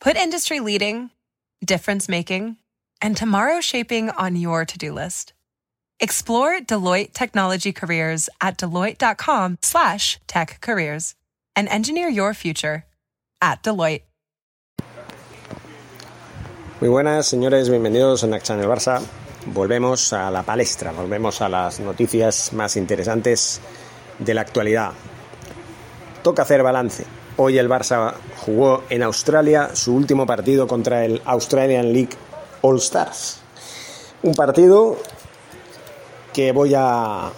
Put industry leading, difference making, and tomorrow shaping on your to-do list. Explore Deloitte Technology Careers at deloitte.com slash tech careers and engineer your future at Deloitte. Muy buenas, señores, bienvenidos a Next Channel Barça. Volvemos a la palestra, volvemos a las noticias más interesantes de la actualidad. Toca hacer balance. Hoy el Barça jugó en Australia su último partido contra el Australian League All Stars. Un partido que voy a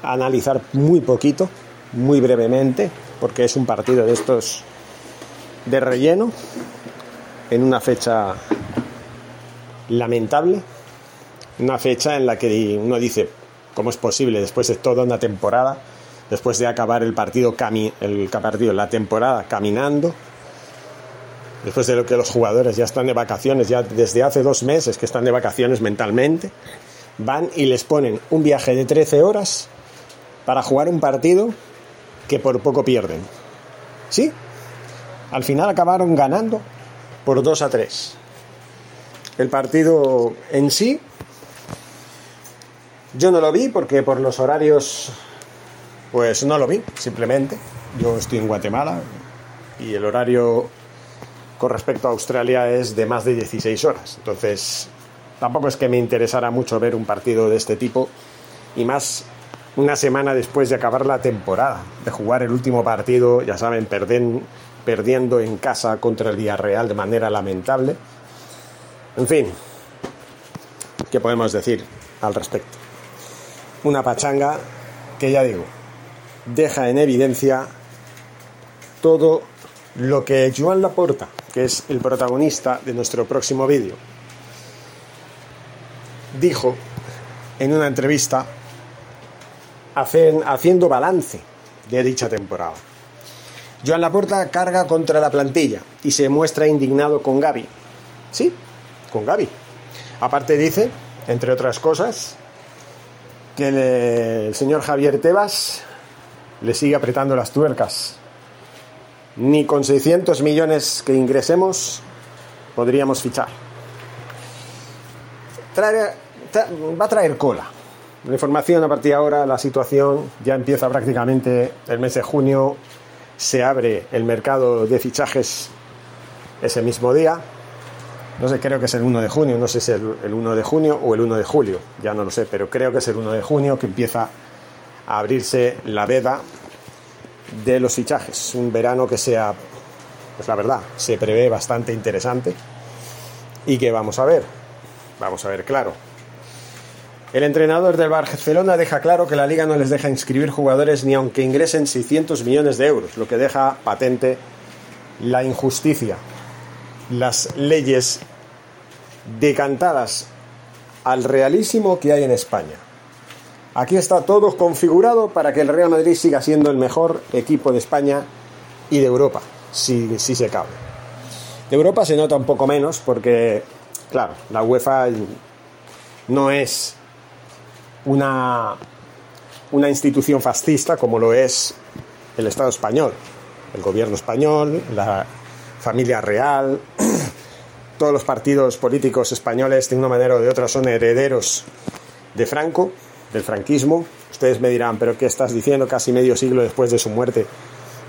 analizar muy poquito, muy brevemente, porque es un partido de estos de relleno, en una fecha lamentable, una fecha en la que uno dice, ¿cómo es posible después de toda una temporada, después de acabar el partido, el partido, la temporada caminando, después de lo que los jugadores ya están de vacaciones, ya desde hace dos meses que están de vacaciones mentalmente, van y les ponen un viaje de 13 horas para jugar un partido que por poco pierden. ¿Sí? Al final acabaron ganando por 2 a 3. El partido en sí, yo no lo vi porque por los horarios, pues no lo vi, simplemente. Yo estoy en Guatemala y el horario con respecto a Australia es de más de 16 horas. Entonces, tampoco es que me interesara mucho ver un partido de este tipo y más una semana después de acabar la temporada, de jugar el último partido, ya saben, perdiendo en casa contra el Villarreal de manera lamentable. En fin, ¿qué podemos decir al respecto? Una pachanga que ya digo, deja en evidencia todo lo que Joan Laporta, que es el protagonista de nuestro próximo vídeo, dijo en una entrevista haciendo balance de dicha temporada. Joan Laporta carga contra la plantilla y se muestra indignado con Gaby. Sí, con Gaby. Aparte dice, entre otras cosas, que el señor Javier Tebas le sigue apretando las tuercas. Ni con 600 millones que ingresemos podríamos fichar. va a traer cola. La información a partir de ahora, la situación ya empieza prácticamente el mes de junio. Se abre el mercado de fichajes ese mismo día. No sé, creo que es el 1 de junio, no sé si es el 1 de junio o el 1 de julio, ya no lo sé, pero creo que es el 1 de junio que empieza abrirse la veda de los fichajes. Un verano que sea, pues la verdad, se prevé bastante interesante y que vamos a ver, vamos a ver claro. El entrenador del Barcelona deja claro que la liga no les deja inscribir jugadores ni aunque ingresen 600 millones de euros, lo que deja patente la injusticia las leyes decantadas al realísimo que hay en España. Aquí está todo configurado para que el Real Madrid siga siendo el mejor equipo de España y de Europa, si, se cabe. De Europa se nota un poco menos porque, claro, la UEFA no es una institución fascista como lo es el Estado español, el gobierno español, la, familia real, todos los partidos políticos españoles de una manera o de otra son herederos de Franco, del franquismo. Ustedes me dirán, pero ¿qué estás diciendo casi medio siglo después de su muerte?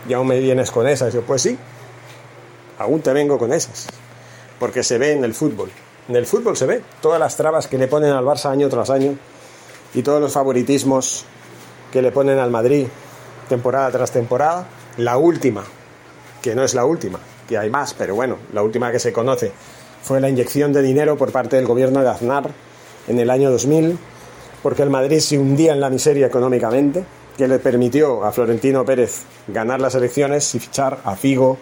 Y aún me vienes con esas. yo, pues sí, aún te vengo con esas. Porque se ve en el fútbol. En el fútbol se ve todas las trabas que le ponen al Barça año tras año y todos los favoritismos que le ponen al Madrid temporada tras temporada. La última, que no es la última, que hay más, pero bueno, la última que se conoce fue la inyección de dinero por parte del gobierno de Aznar en el año 2000, porque el Madrid se hundía en la miseria económicamente, que le permitió a Florentino Pérez ganar las elecciones y fichar a Figo,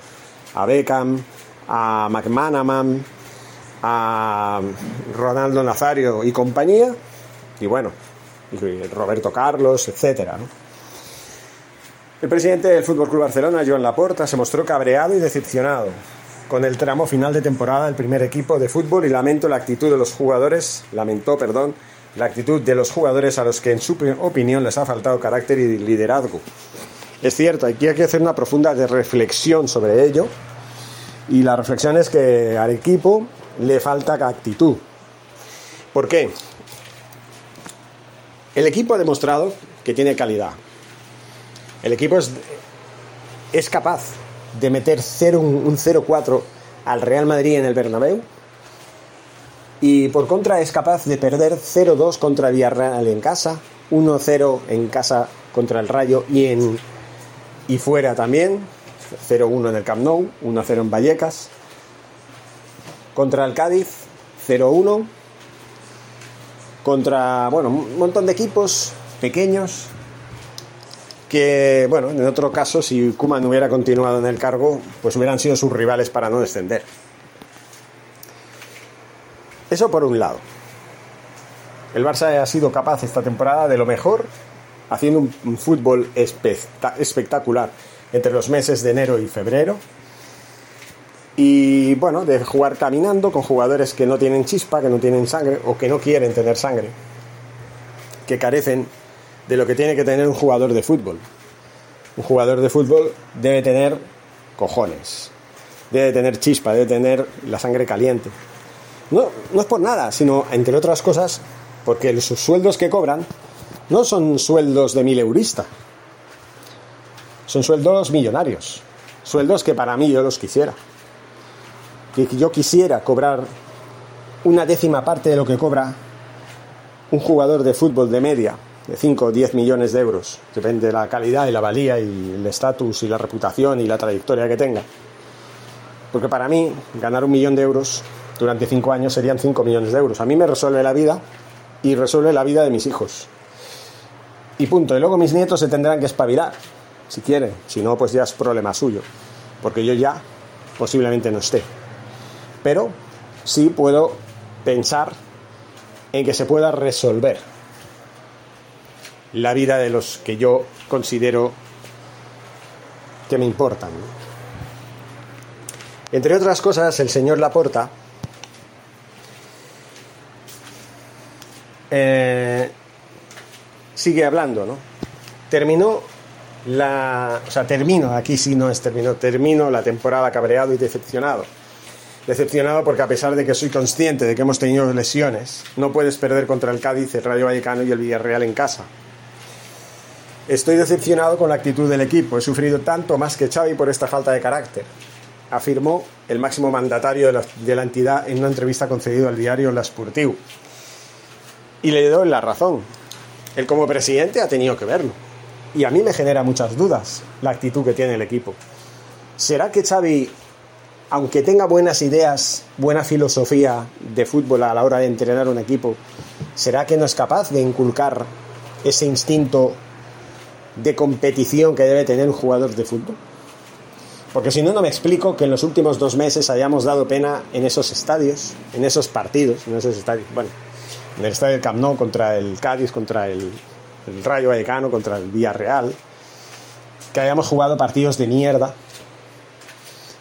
a Beckham, a McManaman, a Ronaldo Nazario y compañía, y bueno, y Roberto Carlos, etcétera. El presidente del Fútbol Club Barcelona, Joan Laporta, se mostró cabreado y decepcionado con el tramo final de temporada del primer equipo de fútbol y lamento la actitud de los jugadores, lamentó, perdón, la actitud de los jugadores a los que en su opinión les ha faltado carácter y liderazgo. Es cierto, aquí hay que hacer una profunda reflexión sobre ello y la reflexión es que al equipo le falta actitud. ¿Por qué? El equipo ha demostrado que tiene calidad. El equipo es, es capaz de meter 0, un 0-4 al Real Madrid en el Bernabéu y por contra es capaz de perder 0-2 contra Villarreal en casa, 1-0 en casa contra el Rayo y en y fuera también, 0-1 en el Camp Nou, 1-0 en Vallecas. Contra el Cádiz, 0-1. Contra, bueno, un montón de equipos pequeños que, bueno, en otro caso, si Kuman hubiera continuado en el cargo, pues hubieran sido sus rivales para no descender. Eso por un lado. El Barça ha sido capaz esta temporada de lo mejor, haciendo un, fútbol espectacular entre los meses de enero y febrero. Y bueno, de jugar caminando con jugadores que no tienen chispa, que no tienen sangre o que no quieren tener sangre, que carecen de lo que tiene que tener un jugador de fútbol. Un jugador de fútbol debe tener cojones, debe tener chispa, debe tener la sangre caliente. No, no es por nada, sino, entre otras cosas, porque los sueldos que cobran no son sueldos de mil eurista. Son sueldos millonarios. Sueldos que para mí yo los quisiera. Que yo quisiera cobrar una décima parte de lo que cobra un jugador de fútbol de media de 5 o 10 millones de euros. Depende de la calidad y la valía y el estatus y la reputación y la trayectoria que tenga. Porque para mí, ganar un millón de euros durante 5 años serían 5 millones de euros. A mí me resuelve la vida y resuelve la vida de mis hijos. Y punto. Y luego mis nietos se tendrán que espabilar, si quieren. Si no, pues ya es problema suyo. Porque yo ya posiblemente no esté. Pero sí puedo pensar en que se pueda resolver la vida de los que yo considero que me importan. Entre otras cosas, el señor Laporta eh, sigue hablando, ¿no? Terminó la... O sea, termino, aquí sí no es terminó, termino la temporada cabreado y decepcionado. Decepcionado porque a pesar de que soy consciente de que hemos tenido lesiones, no puedes perder contra el Cádiz, el Rayo Vallecano y el Villarreal en casa. Estoy decepcionado con la actitud del equipo. He sufrido tanto más que Xavi por esta falta de carácter, afirmó el máximo mandatario de la, entidad en una entrevista concedida al diario La Sportiu. Y le doy la razón. Él como presidente ha tenido que verlo. Y a mí me genera muchas dudas la actitud que tiene el equipo. ¿Será que Xavi, aunque tenga buenas ideas, buena filosofía de fútbol a la hora de entrenar un equipo, será que no es capaz de inculcar ese instinto de competición que debe tener un jugador de fútbol. Porque si no, no me explico que en los últimos dos meses hayamos dado pena en esos estadios, en esos partidos, en esos estadios, bueno, en el estadio del Camp Nou contra el Cádiz, contra el, el Rayo Vallecano, contra el Villarreal, que hayamos jugado partidos de mierda,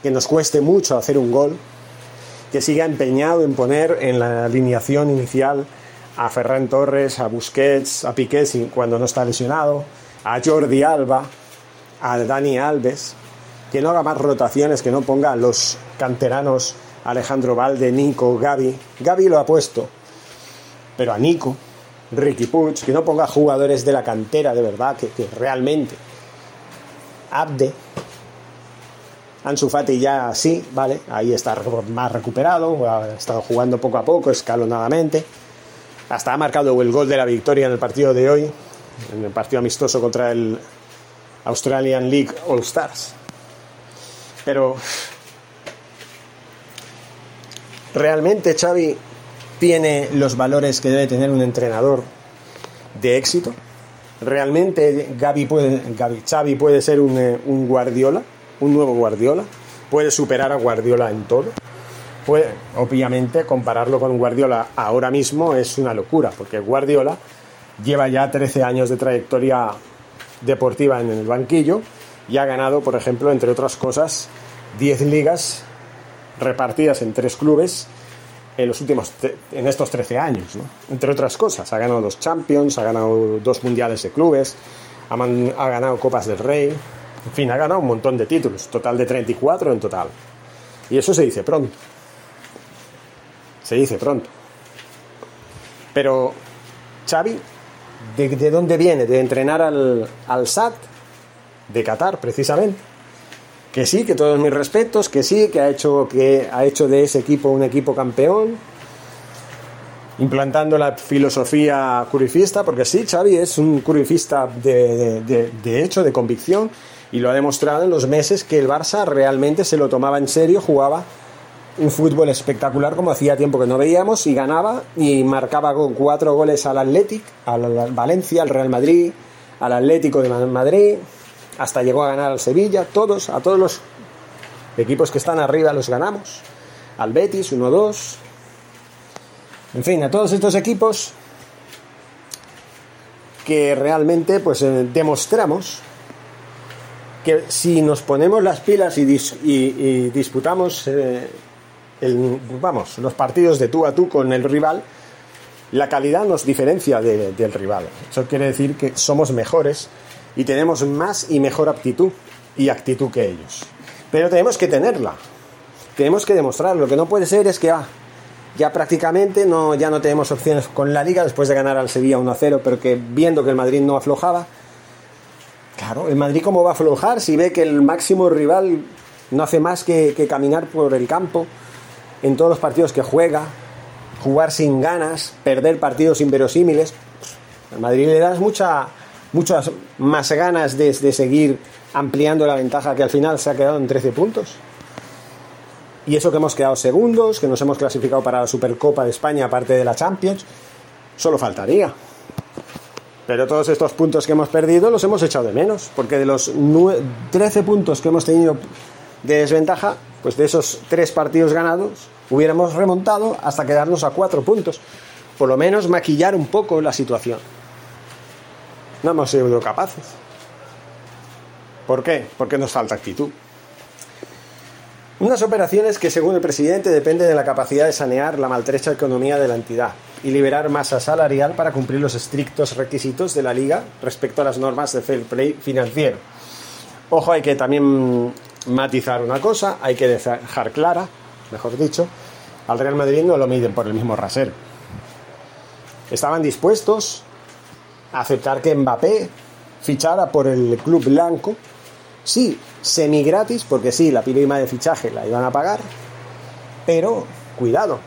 que nos cueste mucho hacer un gol, que siga empeñado en poner en la alineación inicial a Ferran Torres, a Busquets, a Piqué cuando no está lesionado, a Jordi Alba, a Dani Alves, que no haga más rotaciones, que no ponga a los canteranos Alejandro Valde, Nico, Gaby. Gaby lo ha puesto, pero a Nico, Ricky Puig, que no ponga jugadores de la cantera de verdad, que, realmente. Abde, Ansu Fati ya sí, vale, ahí está más recuperado, ha estado jugando poco a poco, escalonadamente. Hasta ha marcado el gol de la victoria en el partido de hoy, en el partido amistoso contra el Australian League All Stars. Pero realmente Xavi tiene los valores que debe tener un entrenador de éxito. Realmente Gaby puede, Xavi puede ser un, eh, un Guardiola, un nuevo Guardiola, puede superar a Guardiola en todo. Puede, obviamente, compararlo con Guardiola ahora mismo es una locura, porque Guardiola lleva ya 13 años de trayectoria deportiva en el banquillo y ha ganado, por ejemplo, entre otras cosas, 10 ligas repartidas en tres clubes en los últimos en estos 13 años, ¿no? entre otras cosas. Ha ganado dos Champions, ha ganado dos mundiales de clubes, ha, ganado Copas del Rey, en fin, ha ganado un montón de títulos, total de 34 en total. Y eso se dice pronto. Se dice pronto. Pero Xavi, ¿de, de dónde viene? De entrenar al, al SAT de Qatar, precisamente que sí, que todos mis respetos, que sí, que ha hecho, que ha hecho de ese equipo un equipo campeón, implantando la filosofía curifista, porque sí, Xavi es un curifista de, de, de, hecho, de convicción, y lo ha demostrado en los meses que el Barça realmente se lo tomaba en serio, jugaba un fútbol espectacular como hacía tiempo que no veíamos y ganaba y marcaba con cuatro goles al Athletic, al Valencia, al Real Madrid, al Atlético de Madrid, hasta llegó a ganar al Sevilla, todos, a todos los equipos que están arriba los ganamos, al Betis 1-2, en fin, a todos estos equipos que realmente pues eh, demostramos que si nos ponemos las pilas y, dis disputamos eh, vamos, los partidos de tú a tú con el rival, la calidad nos diferencia de, del rival. Eso quiere decir que somos mejores y tenemos más y mejor aptitud y actitud que ellos. Pero tenemos que tenerla, tenemos que demostrarlo. Lo que no puede ser es que ah, ya prácticamente no, ya no tenemos opciones con la liga después de ganar al Sevilla 1-0, pero que viendo que el Madrid no aflojaba, claro, el Madrid cómo va a aflojar si ve que el máximo rival no hace más que, que caminar por el campo en todos los partidos que juega, jugar sin ganas, perder partidos inverosímiles. Al Madrid le das mucha muchas más ganas de, seguir ampliando la ventaja que al final se ha quedado en 13 puntos. Y eso que hemos quedado segundos, que nos hemos clasificado para la Supercopa de España aparte de la Champions, solo faltaría. Pero todos estos puntos que hemos perdido los hemos echado de menos, porque de los 13 puntos que hemos tenido de desventaja, pues de esos tres partidos ganados, hubiéramos remontado hasta quedarnos a cuatro puntos. Por lo menos maquillar un poco la situación no hemos sido capaces. ¿Por qué? Porque nos falta actitud. Unas operaciones que, según el presidente, dependen de la capacidad de sanear la maltrecha economía de la entidad y liberar masa salarial para cumplir los estrictos requisitos de la liga respecto a las normas de fair play financiero. Ojo, hay que también matizar una cosa, hay que dejar clara, mejor dicho, al Real Madrid no lo miden por el mismo rasero. Estaban dispuestos aceptar que Mbappé fichara por el club blanco, sí, semi gratis, porque sí, la prima de fichaje la iban a pagar, pero cuidado,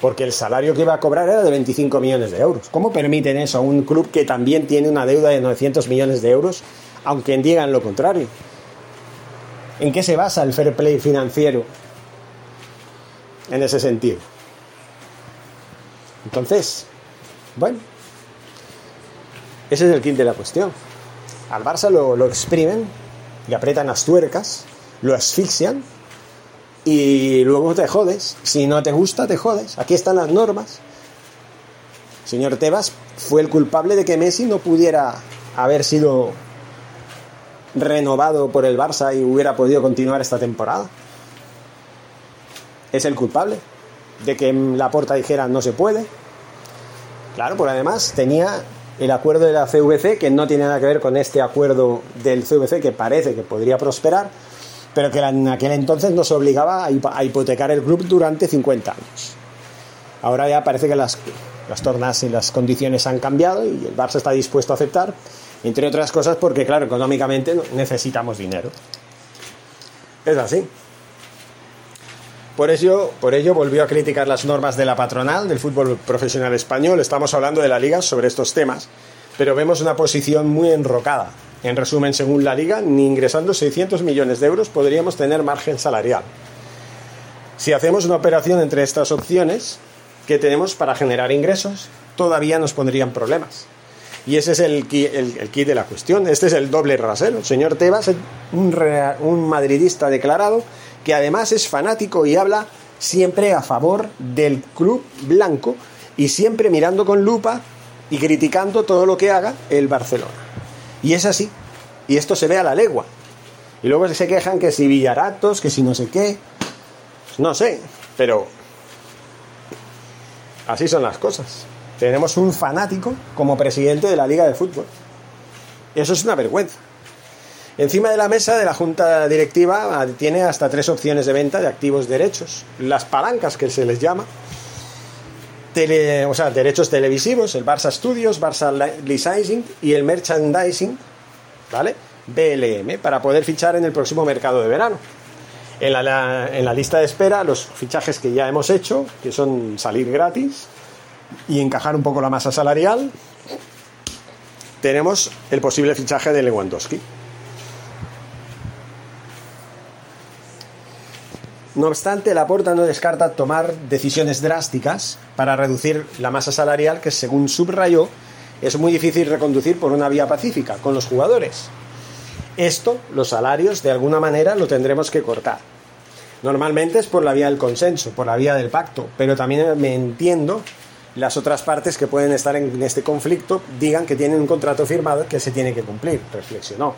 porque el salario que iba a cobrar era de 25 millones de euros. ¿Cómo permiten eso a un club que también tiene una deuda de 900 millones de euros, aunque digan lo contrario? ¿En qué se basa el fair play financiero en ese sentido? Entonces, bueno, ese es el kit de la cuestión. Al Barça lo, lo exprimen y apretan las tuercas, lo asfixian y luego te jodes. Si no te gusta, te jodes. Aquí están las normas. señor Tebas fue el culpable de que Messi no pudiera haber sido renovado por el Barça y hubiera podido continuar esta temporada. Es el culpable de que la porta dijera no se puede. Claro, por además tenía el acuerdo de la CVC, que no tiene nada que ver con este acuerdo del CVC que parece que podría prosperar, pero que en aquel entonces nos obligaba a hipotecar el club durante 50 años. Ahora ya parece que las, las tornas y las condiciones han cambiado y el Barça está dispuesto a aceptar, entre otras cosas porque, claro, económicamente necesitamos dinero. Es así. Por ello, por ello volvió a criticar las normas de la patronal del fútbol profesional español. Estamos hablando de la liga sobre estos temas, pero vemos una posición muy enrocada. En resumen, según la liga, ni ingresando 600 millones de euros podríamos tener margen salarial. Si hacemos una operación entre estas opciones que tenemos para generar ingresos, todavía nos pondrían problemas. Y ese es el, el, el kit de la cuestión. Este es el doble rasero. El señor Tebas un madridista declarado que además es fanático y habla siempre a favor del club blanco y siempre mirando con lupa y criticando todo lo que haga el Barcelona. Y es así. Y esto se ve a la legua. Y luego se quejan que si Villaratos, que si no sé qué. No sé, pero así son las cosas. Tenemos un fanático como presidente de la Liga de Fútbol. Eso es una vergüenza. Encima de la mesa de la junta directiva ah, tiene hasta tres opciones de venta de activos derechos. Las palancas que se les llama. o sea, derechos televisivos, el Barça Studios, Barça Licensing y el Merchandising, ¿vale? BLM, para poder fichar en el próximo mercado de verano. En la lista de espera, los fichajes que ya hemos hecho, que son salir gratis y encajar un poco la masa salarial, tenemos el posible fichaje de Lewandowski. No obstante, la Porta no descarta tomar decisiones drásticas para reducir la masa salarial que, según subrayó, es muy difícil reconducir por una vía pacífica con los jugadores. Esto, los salarios, de alguna manera lo tendremos que cortar. Normalmente es por la vía del consenso, por la vía del pacto, pero también me entiendo las otras partes que pueden estar en este conflicto digan que tienen un contrato firmado que se tiene que cumplir, reflexionó.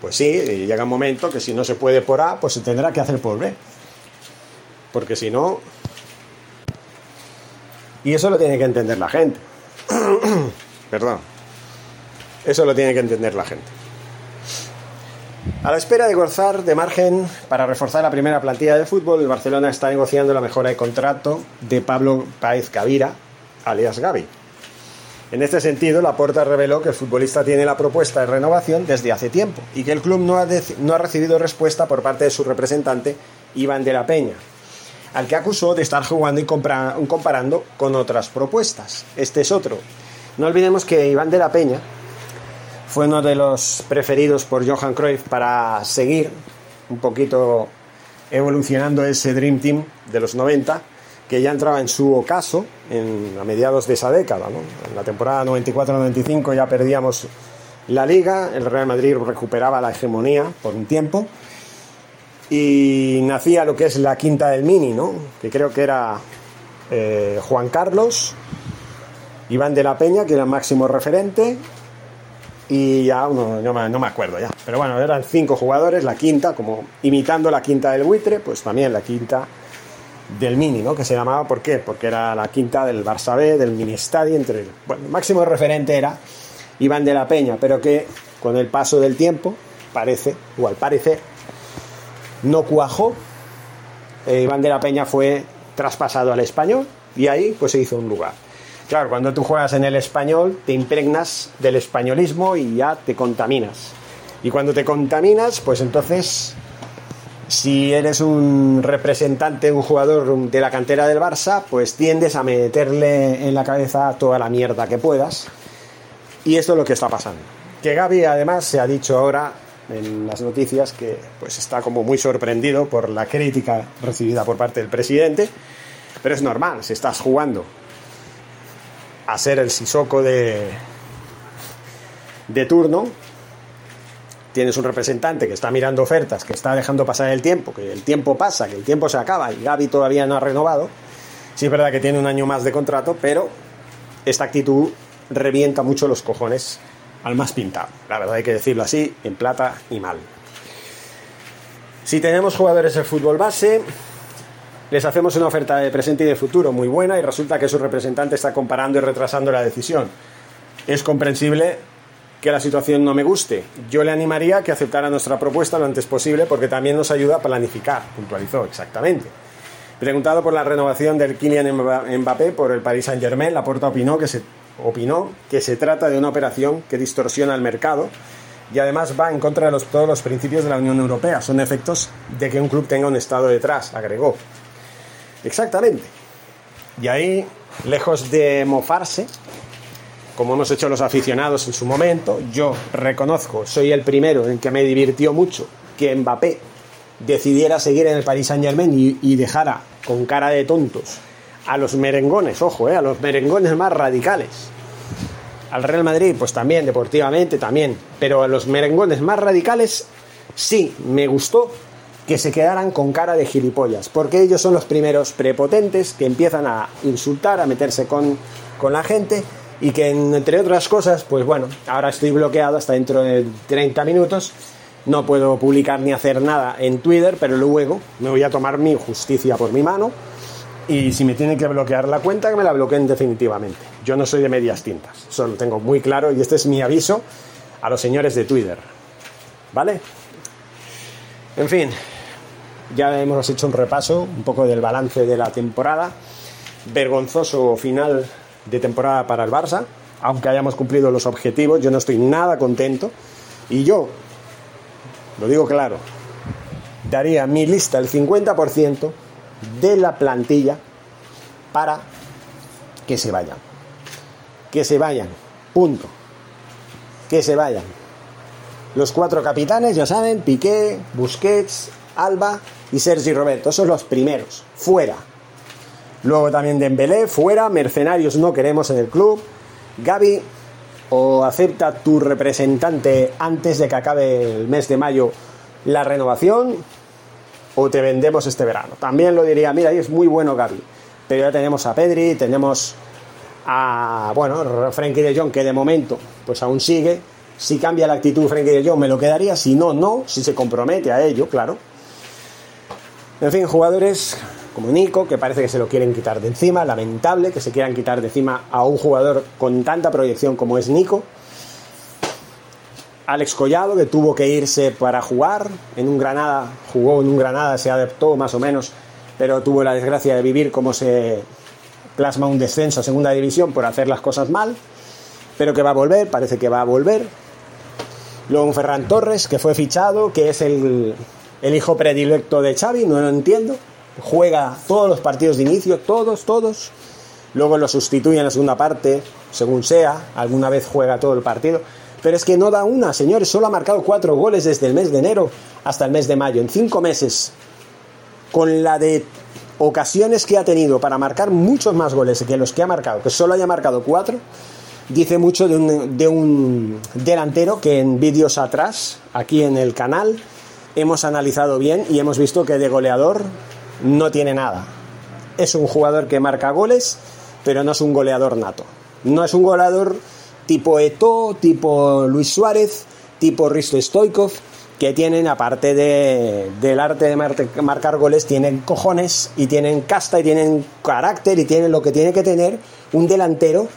Pues sí, llega un momento que si no se puede por A, pues se tendrá que hacer por B. Porque si no... Y eso lo tiene que entender la gente. Perdón. Eso lo tiene que entender la gente. A la espera de gozar de margen para reforzar la primera plantilla de fútbol, el Barcelona está negociando la mejora de contrato de Pablo Paez Cavira, alias Gaby. En este sentido, Laporta reveló que el futbolista tiene la propuesta de renovación desde hace tiempo y que el club no ha, no ha recibido respuesta por parte de su representante, Iván de la Peña, al que acusó de estar jugando y comparando con otras propuestas. Este es otro. No olvidemos que Iván de la Peña fue uno de los preferidos por Johan Cruyff para seguir un poquito evolucionando ese Dream Team de los 90, que ya entraba en su ocaso en, a mediados de esa década. En la temporada 94-95 ya perdíamos la liga, el Real Madrid recuperaba la hegemonía por un tiempo y nacía lo que es la quinta del Mini, ¿no? que creo que era eh, Juan Carlos, Iván de la Peña, que era el máximo referente, y ya uno, no me, acuerdo ya. Pero bueno, eran cinco jugadores, la quinta, como imitando la quinta del buitre, pues también la quinta del Mini, ¿no? Que se llamaba, ¿por qué? Porque era la quinta del Barça B, del Mini Estadio, entre... Bueno, el máximo referente era Iván de la Peña, pero que con el paso del tiempo, parece, o al parecer, no cuajó. Eh, Iván de la Peña fue traspasado al español y ahí pues se hizo un lugar. Claro, cuando tú juegas en el español, te impregnas del españolismo y ya te contaminas. Y cuando te contaminas, pues entonces, si eres un representante, un jugador de la cantera del Barça, pues tiendes a meterle en la cabeza toda la mierda que puedas. Y esto es lo que está pasando. Que Gaby además se ha dicho ahora en las noticias que pues está como muy sorprendido por la crítica recibida por parte del presidente, pero es normal, si estás jugando a ser el sisoco de, de turno, tienes un representante que está mirando ofertas, que está dejando pasar el tiempo, que el tiempo pasa, que el tiempo se acaba y Gaby todavía no ha renovado. Sí es verdad que tiene un año más de contrato, pero esta actitud revienta mucho los cojones al más pintado. La verdad hay que decirlo así, en plata y mal. Si tenemos jugadores de fútbol base, les hacemos una oferta de presente y de futuro muy buena y resulta que su representante está comparando y retrasando la decisión. Es comprensible que la situación no me guste. Yo le animaría que aceptara nuestra propuesta lo antes posible porque también nos ayuda a planificar, puntualizó exactamente. Preguntado por la renovación del Kylian Mbappé por el Paris Saint-Germain, Laporta opinó que se opinó que se trata de una operación que distorsiona el mercado y además va en contra de todos los principios de la Unión Europea. Son efectos de que un club tenga un Estado detrás, agregó. Exactamente. Y ahí, lejos de mofarse, como hemos hecho los aficionados en su momento, yo reconozco, soy el primero en que me divirtió mucho que Mbappé decidiera seguir en el Paris Saint Germain y, dejara con cara de tontos a los merengones, ojo, eh, a los merengones más radicales. Al Real Madrid, pues también, deportivamente también. Pero a los merengones más radicales, sí, me gustó que se quedaran con cara de gilipollas, porque ellos son los primeros prepotentes que empiezan a insultar, a meterse con, con la gente y que entre otras cosas, pues bueno, ahora estoy bloqueado hasta dentro de 30 minutos, no puedo publicar ni hacer nada en Twitter, pero luego me voy a tomar mi justicia por mi mano y si me tienen que bloquear la cuenta, que me la bloqueen definitivamente. Yo no soy de medias tintas, solo tengo muy claro y este es mi aviso a los señores de Twitter. ¿Vale? En fin, ya hemos hecho un repaso un poco del balance de la temporada. Vergonzoso final de temporada para el Barça, aunque hayamos cumplido los objetivos, yo no estoy nada contento. Y yo, lo digo claro, daría mi lista el 50% de la plantilla para que se vayan. Que se vayan. Punto. Que se vayan. Los cuatro capitanes, ya saben, Piqué, Busquets, Alba y Sergi Roberto. Son los primeros. Fuera. Luego también Dembélé, fuera. Mercenarios no queremos en el club. Gaby, o acepta tu representante antes de que acabe el mes de mayo la renovación, o te vendemos este verano. También lo diría, mira, es muy bueno Gaby. Pero ya tenemos a Pedri, tenemos a, bueno, Frankie de Jong, que de momento, pues aún sigue. Si cambia la actitud Frankie de Jong, me lo quedaría. Si no, no. Si se compromete a ello, claro. En fin, jugadores como Nico, que parece que se lo quieren quitar de encima. Lamentable que se quieran quitar de encima a un jugador con tanta proyección como es Nico. Alex Collado, que tuvo que irse para jugar en un Granada, jugó en un Granada, se adaptó más o menos, pero tuvo la desgracia de vivir como se plasma un descenso a segunda división por hacer las cosas mal, pero que va a volver, parece que va a volver. Luego un Ferran Torres, que fue fichado, que es el, el hijo predilecto de Xavi, no lo entiendo. Juega todos los partidos de inicio, todos, todos. Luego lo sustituye en la segunda parte, según sea. Alguna vez juega todo el partido. Pero es que no da una, señores. Solo ha marcado cuatro goles desde el mes de enero hasta el mes de mayo. En cinco meses. Con la de ocasiones que ha tenido para marcar muchos más goles que los que ha marcado, que solo haya marcado cuatro, dice mucho de un, de un delantero que en vídeos atrás, aquí en el canal, hemos analizado bien y hemos visto que de goleador no tiene nada. Es un jugador que marca goles, pero no es un goleador nato. No es un goleador tipo Eto, tipo Luis Suárez, tipo Risto Stoikov, que tienen, aparte de, del arte de marcar goles, tienen cojones y tienen casta y tienen carácter y tienen lo que tiene que tener un delantero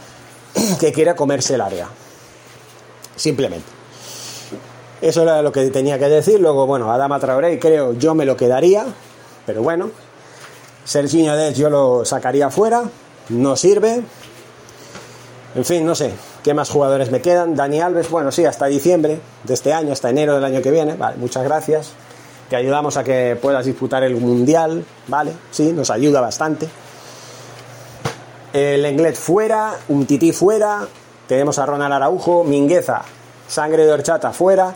que quiera comerse el área. Simplemente. Eso era lo que tenía que decir. Luego, bueno, Adama Traoré, creo yo me lo quedaría, pero bueno. Serginho Dez yo lo sacaría fuera, no sirve. En fin, no sé. ¿Qué más jugadores me quedan? Dani Alves, bueno, sí, hasta diciembre de este año, hasta enero del año que viene. Vale, muchas gracias. Te ayudamos a que puedas disputar el Mundial, ¿vale? Sí, nos ayuda bastante. El Englet fuera, un Tití fuera. Tenemos a Ronald Araujo, Mingueza, Sangre de Horchata fuera.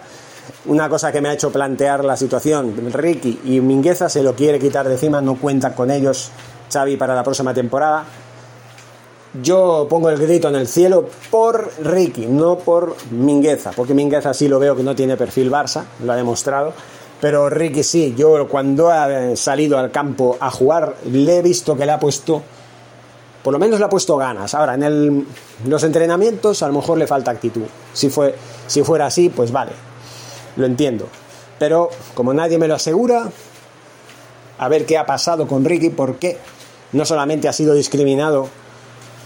Una cosa que me ha hecho plantear la situación, Ricky y Mingueza se lo quiere quitar de encima, no cuentan con ellos Xavi para la próxima temporada. Yo pongo el grito en el cielo por Ricky, no por Mingueza, porque Mingueza sí lo veo que no tiene perfil Barça, lo ha demostrado. Pero Ricky sí, yo cuando ha salido al campo a jugar le he visto que le ha puesto, por lo menos le ha puesto ganas. Ahora, en el, los entrenamientos a lo mejor le falta actitud. Si, fue, si fuera así, pues vale, lo entiendo. Pero como nadie me lo asegura, a ver qué ha pasado con Ricky, porque no solamente ha sido discriminado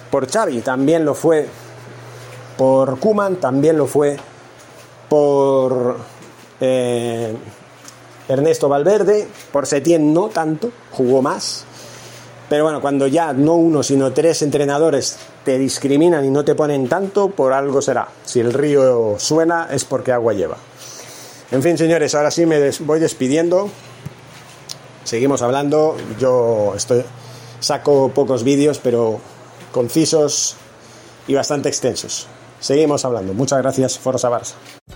por Xavi, también lo fue por Kuman, también lo fue por eh, Ernesto Valverde, por Setién no tanto, jugó más. Pero bueno, cuando ya no uno, sino tres entrenadores te discriminan y no te ponen tanto, por algo será. Si el río suena es porque agua lleva. En fin, señores, ahora sí me voy despidiendo. Seguimos hablando. Yo estoy saco pocos vídeos, pero concisos y bastante extensos. Seguimos hablando. Muchas gracias, Forza Barça.